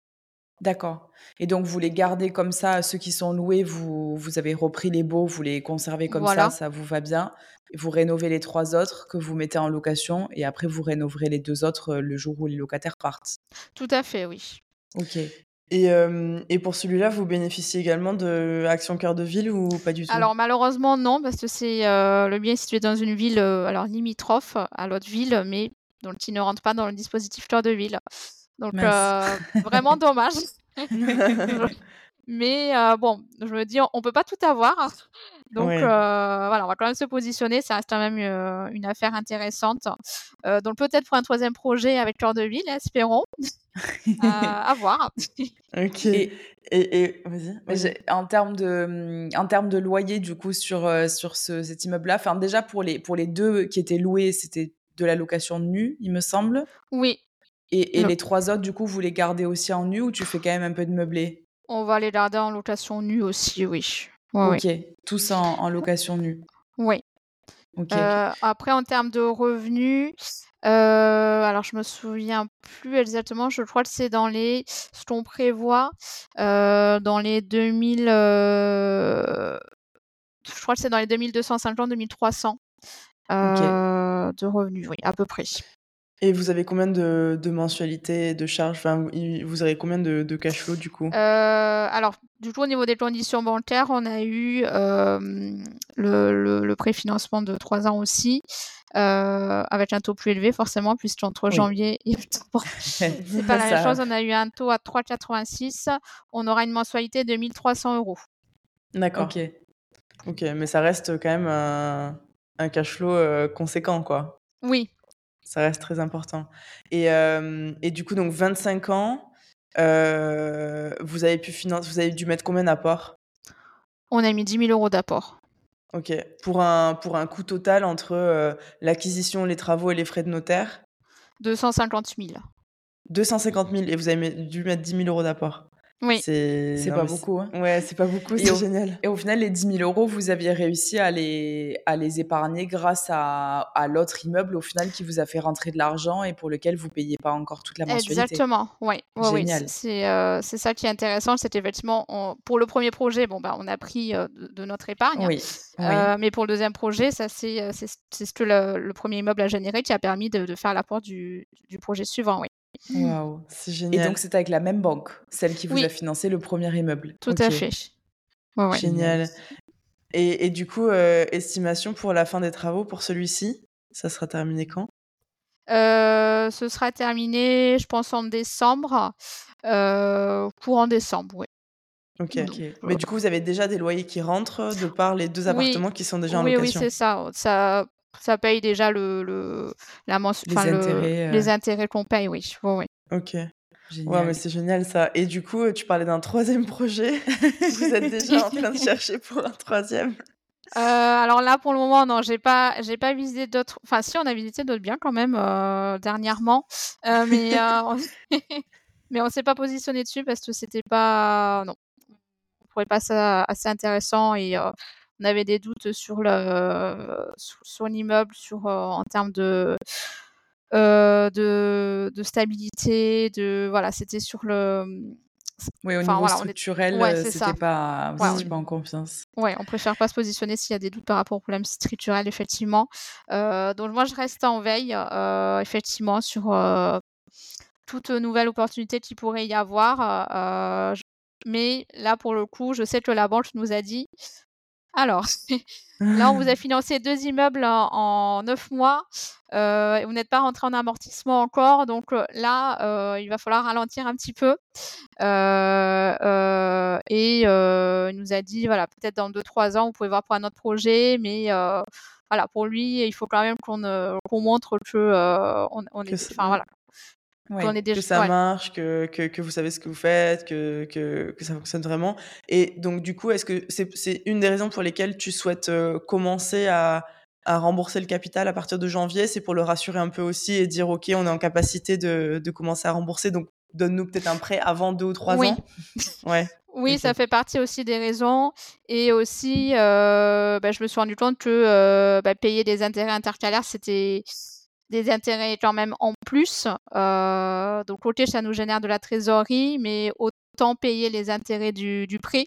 D'accord. Et donc vous les gardez comme ça, ceux qui sont loués, vous, vous avez repris les beaux, vous les conservez comme ça, ça vous va bien. Vous rénovez les trois autres que vous mettez en location et après vous rénoverez les deux autres euh, le jour où les locataires partent. Tout à fait, oui. Ok. Et, et pour celui-là, vous bénéficiez également de Action Cœur de Ville ou pas du tout? Alors malheureusement non, parce que c'est euh, le bien est situé dans une ville euh, alors limitrophe à l'autre ville, mais donc il ne rentre pas dans le dispositif Cœur de Ville. Donc, euh, vraiment dommage. [laughs] Mais euh, bon, je me dis, on, peut pas tout avoir. Hein. Donc euh, voilà, on va quand même se positionner. Ça reste quand même une affaire intéressante. donc peut-être pour un troisième projet avec Cœur de Ville, espérons. [laughs] à voir. ok. Et, et, vas-y. En termes de, en termes de loyer, du coup, sur, sur ce, cet immeuble-là, enfin déjà pour les, pour les deux qui étaient loués, c'était de la location nue, il me semble. Oui, et, les trois autres, du coup, vous les gardez aussi en nu ou tu fais quand même un peu de meublé? On va les garder en location nue aussi, oui. ok, tous en, location nue. Oui. Euh, après, en termes de revenus, euh, alors je me souviens plus exactement, je crois que c'est dans les, ce qu'on prévoit, euh, dans les 2000, je crois que c'est dans les 2250-2300 de revenus, oui, à peu près. Et vous avez combien de, de mensualités, de charges? Enfin, Vous avez combien de, de cash flow du coup? Euh, Alors, du coup, au niveau des conditions bancaires, on a eu euh, le, le, préfinancement de 3 ans aussi, euh, avec un taux plus élevé forcément, puisqu'entre janvier [laughs] et octobre, [laughs] c'est pas la même chose. On a eu un taux à 3,86. On aura une mensualité de 1300 euros. D'accord. Ok. Ok, mais ça reste quand même un, un cash flow conséquent, quoi. Oui, ça reste très important. Et, et du coup, donc 25 ans, vous avez pu financer, vous avez dû mettre combien d'apports? On a mis 10 000 euros d'apport. Ok. Pour un, pour un coût total entre l'acquisition, les travaux et les frais de notaire? 250 000. 250 000 et vous avez dû mettre 10 000 euros d'apport. Oui. C'est pas beaucoup. Hein. Ouais, c'est pas beaucoup, c'est génial. Et au final, les 10 000 euros, vous aviez réussi à les, à les épargner grâce à, à l'autre immeuble, au final, qui vous a fait rentrer de l'argent et pour lequel vous payez pas encore toute la mensualité. Exactement, ouais. génial. Euh, c'est ça qui est intéressant, c'est effectivement, pour le premier projet, bon, bah, on a pris euh, de, notre épargne. Oui. Euh, mais pour le deuxième projet, ça c'est ce que le, premier immeuble a généré qui a permis de, de faire l'apport du, du projet suivant, oui. Waouh, c'est génial. Et donc, c'était avec la même banque, celle qui vous a financé le premier immeuble. Tout à fait. Génial. Et, et, du coup, euh, estimation pour la fin des travaux pour celui-ci Ça sera terminé quand? Euh, Ce sera terminé, je pense, en décembre. Euh, courant décembre, oui. Ok. Mais du coup, vous avez déjà des loyers qui rentrent de par les deux appartements qui sont déjà en location Oui, oui, c'est ça. ça ça paye déjà le, le la les, intérêts, les intérêts qu'on paye, oui. oui, Ok. Génial. Ouais, mais c'est génial ça. Et du coup, tu parlais d'un troisième projet. [laughs] Vous êtes déjà en train de chercher pour un troisième euh, alors là, pour le moment, non, j'ai pas, j'ai pas visité d'autres. Enfin, si, on a visité d'autres biens quand même euh, dernièrement, euh, mais [laughs] [laughs] mais on s'est pas positionné dessus parce que c'était pas, non, on trouvait pas ça assez intéressant et on avait des doutes sur le sur, l'immeuble, sur en termes de, de, de stabilité, de voilà, c'était sur le oui, au niveau structurel, c'était pas, ouais, pas en confiance. Oui, on préfère pas se positionner s'il y a des doutes par rapport au problème structurel, effectivement. donc moi, je reste en veille, effectivement, sur toute nouvelle opportunité qu'il pourrait y avoir. mais là, pour le coup, je sais que la banque nous a dit alors, [laughs] là, on vous a financé deux immeubles en, neuf mois euh, et vous n'êtes pas rentré en amortissement encore. Donc euh, là, euh, il va falloir ralentir un petit peu. et il nous a dit, voilà, peut-être dans deux, trois ans, vous pouvez voir pour un autre projet, mais voilà, pour lui, il faut quand même qu'on montre que on, est, enfin voilà, que ça marche, que, que, que, vous savez ce que vous faites, que, que, que ça fonctionne vraiment. Et donc, du coup, est-ce que c'est une des raisons pour lesquelles tu souhaites euh, commencer à, à rembourser le capital à partir de janvier? C'est pour le rassurer un peu aussi et dire, OK, on est en capacité de, de commencer à rembourser, donc donne-nous peut-être un prêt avant deux ou trois ans. Ouais. [laughs] Oui, ça fait partie aussi des raisons. Et aussi, euh, bah, je me suis rendu compte que euh, bah, payer des intérêts intercalaires, c'était des intérêts quand même en plus. Euh, donc, ok, ça nous génère de la trésorerie, mais autant payer les intérêts du, prêt.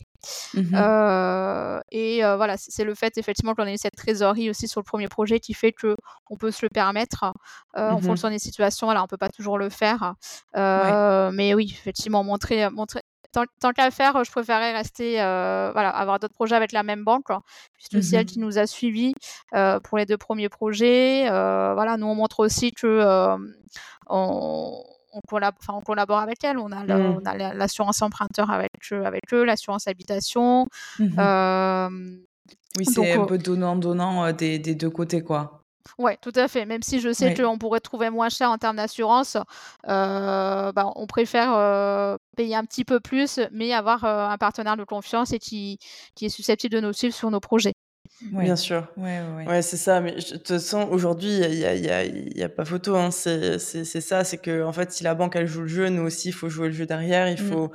Mmh euh, et euh, voilà, c'est le fait effectivement qu'on ait cette trésorerie aussi sur le premier projet qui fait que on peut se le permettre en mmh fonction des situations. Alors, on peut pas toujours le faire, mais oui, effectivement, montrer, montrer, tant, qu'à faire, je préférais rester, euh, voilà, avoir d'autres projets avec la même banque, hein, puisque c'est elle mmh qui nous a suivis euh, pour les deux premiers projets. Euh, voilà, nous on montre aussi que on, collabore, avec elle. On a, l'assurance emprunteur avec eux, avec eux l'assurance habitation. Mmh oui, c'est un peu donnant-donnant des, des, deux côtés, quoi. Oui, tout à fait. Même si je sais qu'on pourrait trouver moins cher en termes d'assurance, euh, bah, on préfère euh, payer un petit peu plus, mais avoir euh, un partenaire de confiance et qui, qui est susceptible de nous suivre sur nos projets. Bien sûr. Ouais, ouais, c'est ça. Mais de toute façon, aujourd'hui, il n'y a, y a, y a, pas photo. Hein. C'est ça. C'est que, en fait, si la banque, elle joue le jeu, nous aussi, il faut jouer le jeu derrière. Il mmh. faut.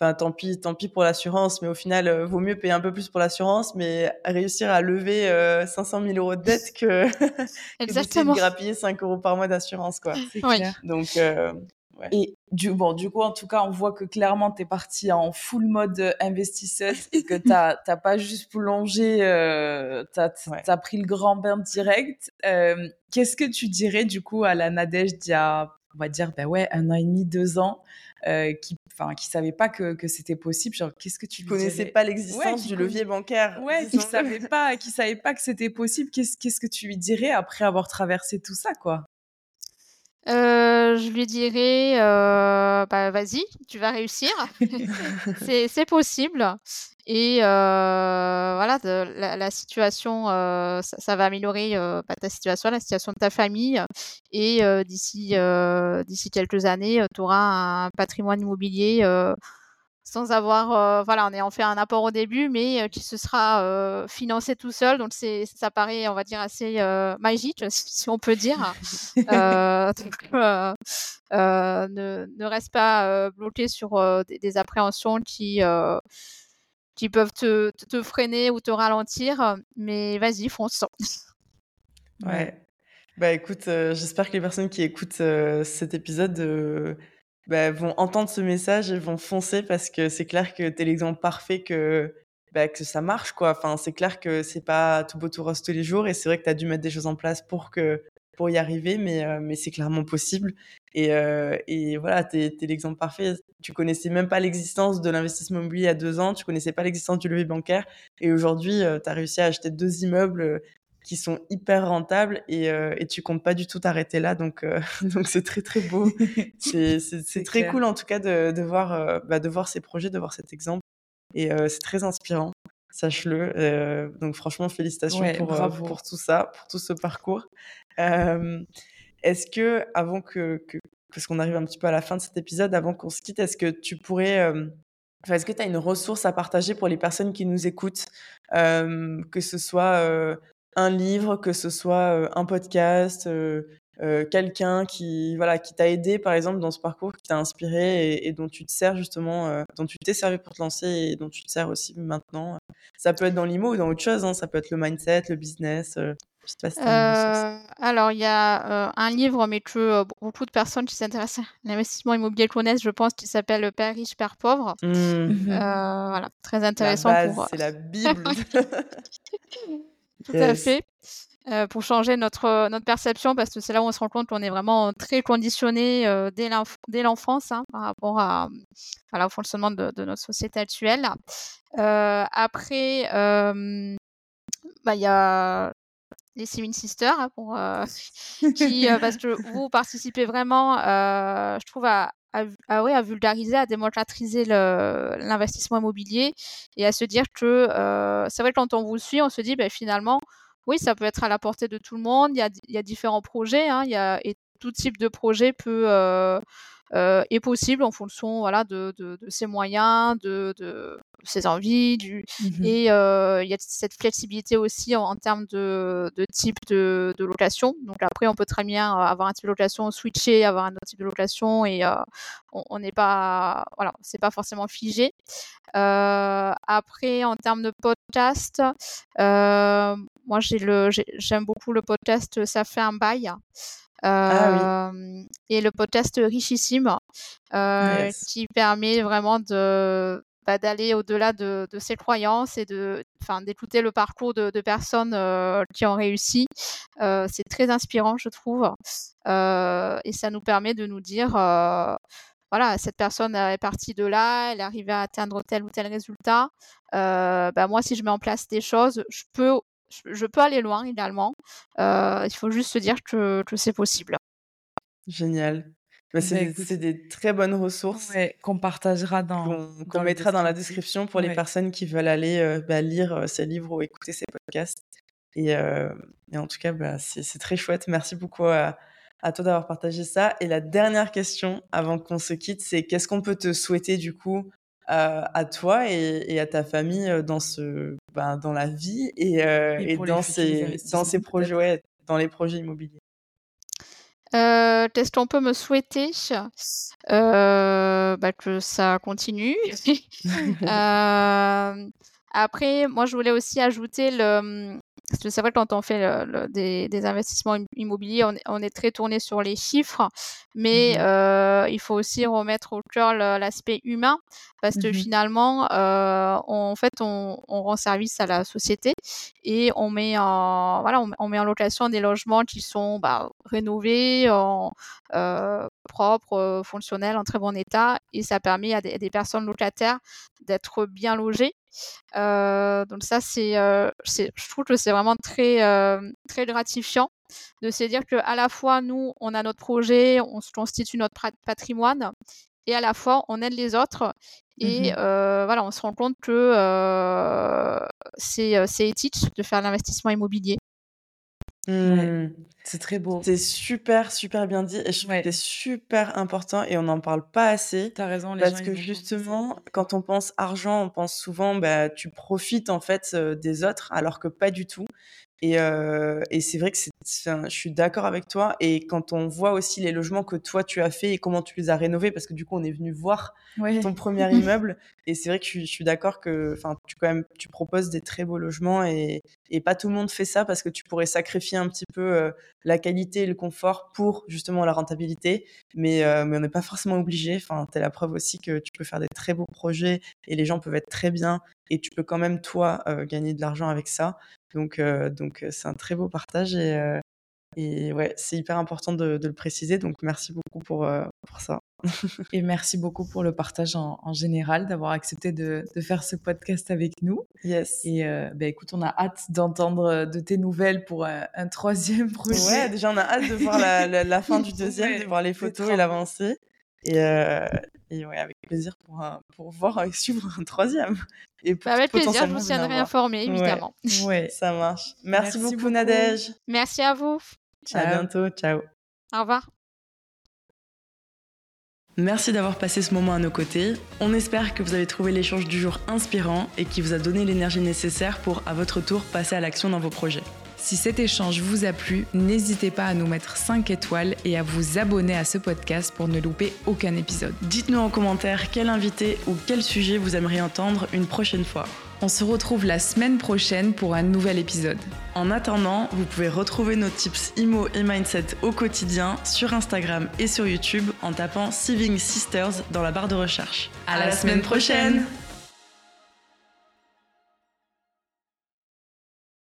Enfin, tant pis, tant pis pour l'assurance, mais au final, euh, vaut mieux payer un peu plus pour l'assurance, mais réussir à lever 500 euh, 000 euros de dette que, [laughs] Exactement. que de grappiller 5 euros par mois d'assurance, quoi. C'est clair. Donc, euh, ouais. Et du, bon, du coup, en tout cas, on voit que clairement, tu es partie en full mode investisseuse et que tu n'as [laughs] pas juste plongé, tu as, as, pris le grand bain direct. Qu'est-ce que tu dirais, du coup, à la Nadège d'il y a, on va dire, ben ouais, un an et demi, deux ans, qui enfin qui savait pas que, que c'était possible. Genre qu'est-ce que tu connaissais pas l'existence du levier bancaire ouais qui savait pas qui savait pas que c'était possible. Qu'est-ce qu'est-ce que tu lui dirais après avoir traversé tout ça quoi? Euh, je lui dirais, euh, bah, vas-y, tu vas réussir. [laughs] c'est possible. Et euh, voilà, la, situation, ça, va améliorer pas ta situation, la situation de ta famille. Et d'ici d'ici quelques années, tu auras un patrimoine immobilier sans avoir, voilà, en ayant fait un apport au début, mais qui se sera financé tout seul. Donc c'est, ça paraît, on va dire, assez magique, [laughs] si on peut dire. [laughs] donc, ne, ne, reste pas bloqué sur des, appréhensions qui qui peuvent te, te, freiner ou te ralentir, mais vas-y, fonce. Ouais. Bah écoute, j'espère que les personnes qui écoutent cet épisode bah, vont entendre ce message et vont foncer parce que c'est clair que tu es l'exemple parfait que, bah, que ça marche. quoi. Enfin, c'est clair que c'est pas tout beau tout rose tous les jours et c'est vrai que tu as dû mettre des choses en place pour, que, pour y arriver, mais, euh, mais c'est clairement possible. Et, euh, et voilà, tu es, l'exemple parfait. Tu connaissais même pas l'existence de l'investissement immobilier a deux ans, tu connaissais pas l'existence du levier bancaire et aujourd'hui, euh, tu as réussi à acheter deux immeubles qui sont hyper rentables et, euh, et tu comptes pas du tout t'arrêter là. Donc, euh, [laughs] donc c'est très, très beau. [laughs] c'est très cool, en tout cas, de, de voir, euh, bah, de voir ces projets, de voir cet exemple. Et euh, c'est très inspirant, sache-le. donc, franchement, félicitations pour, pour tout ça, pour tout ce parcours. est-ce que, avant que, que parce qu'on arrive un petit peu à la fin de cet épisode, avant qu'on se quitte, est-ce que tu pourrais Enfin, est-ce que tu as une ressource à partager pour les personnes qui nous écoutent, euh, que ce soit euh, un livre, que ce soit un podcast, quelqu'un qui voilà qui t'a aidé par exemple dans ce parcours, qui t'a inspiré et, dont tu te sers justement, dont tu t'es servi pour te lancer et dont tu te sers aussi maintenant. Ça peut être dans l'IMO ou dans autre chose, hein, ça peut être le mindset, le business. alors, il y a un livre, mais que beaucoup de personnes qui s'intéressent à l'investissement immobilier connaissent, je pense, qui s'appelle Père riche, Père pauvre. Mmh. Mmh voilà, très intéressant pour. C'est la Bible. [laughs] [laughs] Tout à fait. Euh, pour changer notre, notre perception, parce que c'est là où on se rend compte qu'on est vraiment très conditionné euh, dès l'enfance hein, par rapport à, au fonctionnement de, notre société actuelle. Euh, après, bah, il y a les Seven Sisters, hein, pour, [laughs] qui, parce que vous participez vraiment, je trouve, à, à, à vulgariser, à démocratiser l'investissement immobilier et à se dire que c'est vrai que quand on vous suit, on se dit ben, finalement, oui, ça peut être à la portée de tout le monde. Il y a, différents projets, hein, il y a, et tout type de projet peut, euh, est possible en fonction voilà, de, de, ses moyens, de ses envies. Du... Mmh et euh, il y a cette flexibilité aussi en, termes de, de type de, de, location. Donc après, on peut très bien avoir un type de location, switcher, avoir un autre type de location et euh, on n'est pas, voilà, c'est pas forcément figé. Euh, après, en termes de podcast, euh, moi j'ai le, j'aime beaucoup le podcast Ça fait un bail. Ah et le podcast richissime euh, qui permet vraiment de bah, d'aller au-delà de, de, ses croyances et d'écouter le parcours de, personnes qui ont réussi. Euh, c'est très inspirant, je trouve, euh, et ça nous permet de nous dire, voilà, cette personne est partie de là, elle est arrivée à atteindre tel ou tel résultat. bah, moi, si je mets en place des choses, je peux je peux aller loin idéalement. Euh, il faut juste se dire que, que c'est possible. Génial. Bah, bah, c'est des, très bonnes ressources qu'on partagera dans qu'on mettra dans la description pour les personnes qui veulent aller euh, bah, lire euh, ces livres ou écouter ces podcasts. Et, et en tout cas, bah, c'est très chouette. Merci beaucoup à, à toi d'avoir partagé ça. Et la dernière question avant qu'on se quitte, c'est qu'est-ce qu'on peut te souhaiter du coup à toi et, à ta famille dans ce dans la vie et, et, dans ces dans ces projets dans les projets immobiliers? Euh, Qu'est-ce qu'on peut me souhaiter euh, bah, Que ça continue? [laughs] euh, après, moi, je voulais aussi ajouter le, c'est vrai que quand on fait des, investissements immobiliers, on, est très tourné sur les chiffres, mais mmh euh, il faut aussi remettre au cœur l'aspect humain, parce que mmh finalement, euh, on, en fait, on, rend service à la société et on met en voilà, on, met en location des logements qui sont bah, rénovés, en, euh, propres, fonctionnels, en très bon état, et ça permet à des personnes locataires d'être bien logées donc ça, c'est, euh, je trouve que c'est vraiment très, euh, très gratifiant de se dire que à la fois nous, on a notre projet, on se constitue notre patrimoine, et à la fois on aide les autres. Et mmh voilà, on se rend compte que c'est, c'est éthique de faire l'investissement immobilier. Mmh. C'est très beau. C'est super, super bien dit. Et je trouve que c'est super important et on n'en parle pas assez. T'as raison, les Parce que justement, quand on pense argent, on pense souvent, bah, tu profites en fait des autres, alors que pas du tout. Et, et c'est vrai que c'est, je suis d'accord avec toi. Et quand on voit aussi les logements que toi tu as fait et comment tu les as rénovés, parce que du coup on est venu voir ton premier [laughs] immeuble. Et c'est vrai que je, je suis d'accord que, enfin, tu quand même, tu proposes des très beaux logements et, et pas tout le monde fait ça parce que tu pourrais sacrifier un petit peu la qualité et le confort pour justement la rentabilité. Mais, mais on n'est pas forcément obligé. Enfin, t'es la preuve aussi que tu peux faire des très beaux projets et les gens peuvent être très bien et tu peux quand même toi gagner de l'argent avec ça. Donc, donc c'est un très beau partage et, et ouais, c'est hyper important de, le préciser. Donc, merci beaucoup pour, pour ça. [laughs] et merci beaucoup pour le partage en, général, d'avoir accepté de, de, faire ce podcast avec nous. Yes. Et bah, écoute, on a hâte d'entendre de tes nouvelles pour un, troisième [laughs] projet. Ouais, déjà, on a hâte de voir la, la, fin du deuxième, de voir les photos et l'avancée. Et, et ouais, avec plaisir pour, pour voir suivre un troisième. Et bah, avec plaisir, je vous tiendrai informé, évidemment. Ouais, ça marche. Merci, beaucoup, Nadège. Merci à vous. À bientôt, ciao. Au revoir. Merci d'avoir passé ce moment à nos côtés. On espère que vous avez trouvé l'échange du jour inspirant et qui vous a donné l'énergie nécessaire pour, à votre tour, passer à l'action dans vos projets. Si cet échange vous a plu, n'hésitez pas à nous mettre 5 étoiles et à vous abonner à ce podcast pour ne louper aucun épisode. Dites-nous en commentaire quel invité ou quel sujet vous aimeriez entendre une prochaine fois. On se retrouve la semaine prochaine pour un nouvel épisode. En attendant, vous pouvez retrouver nos tips IMO et Mindset au quotidien sur Instagram et sur YouTube en tapant Saving Sisters dans la barre de recherche. À, la, semaine prochaine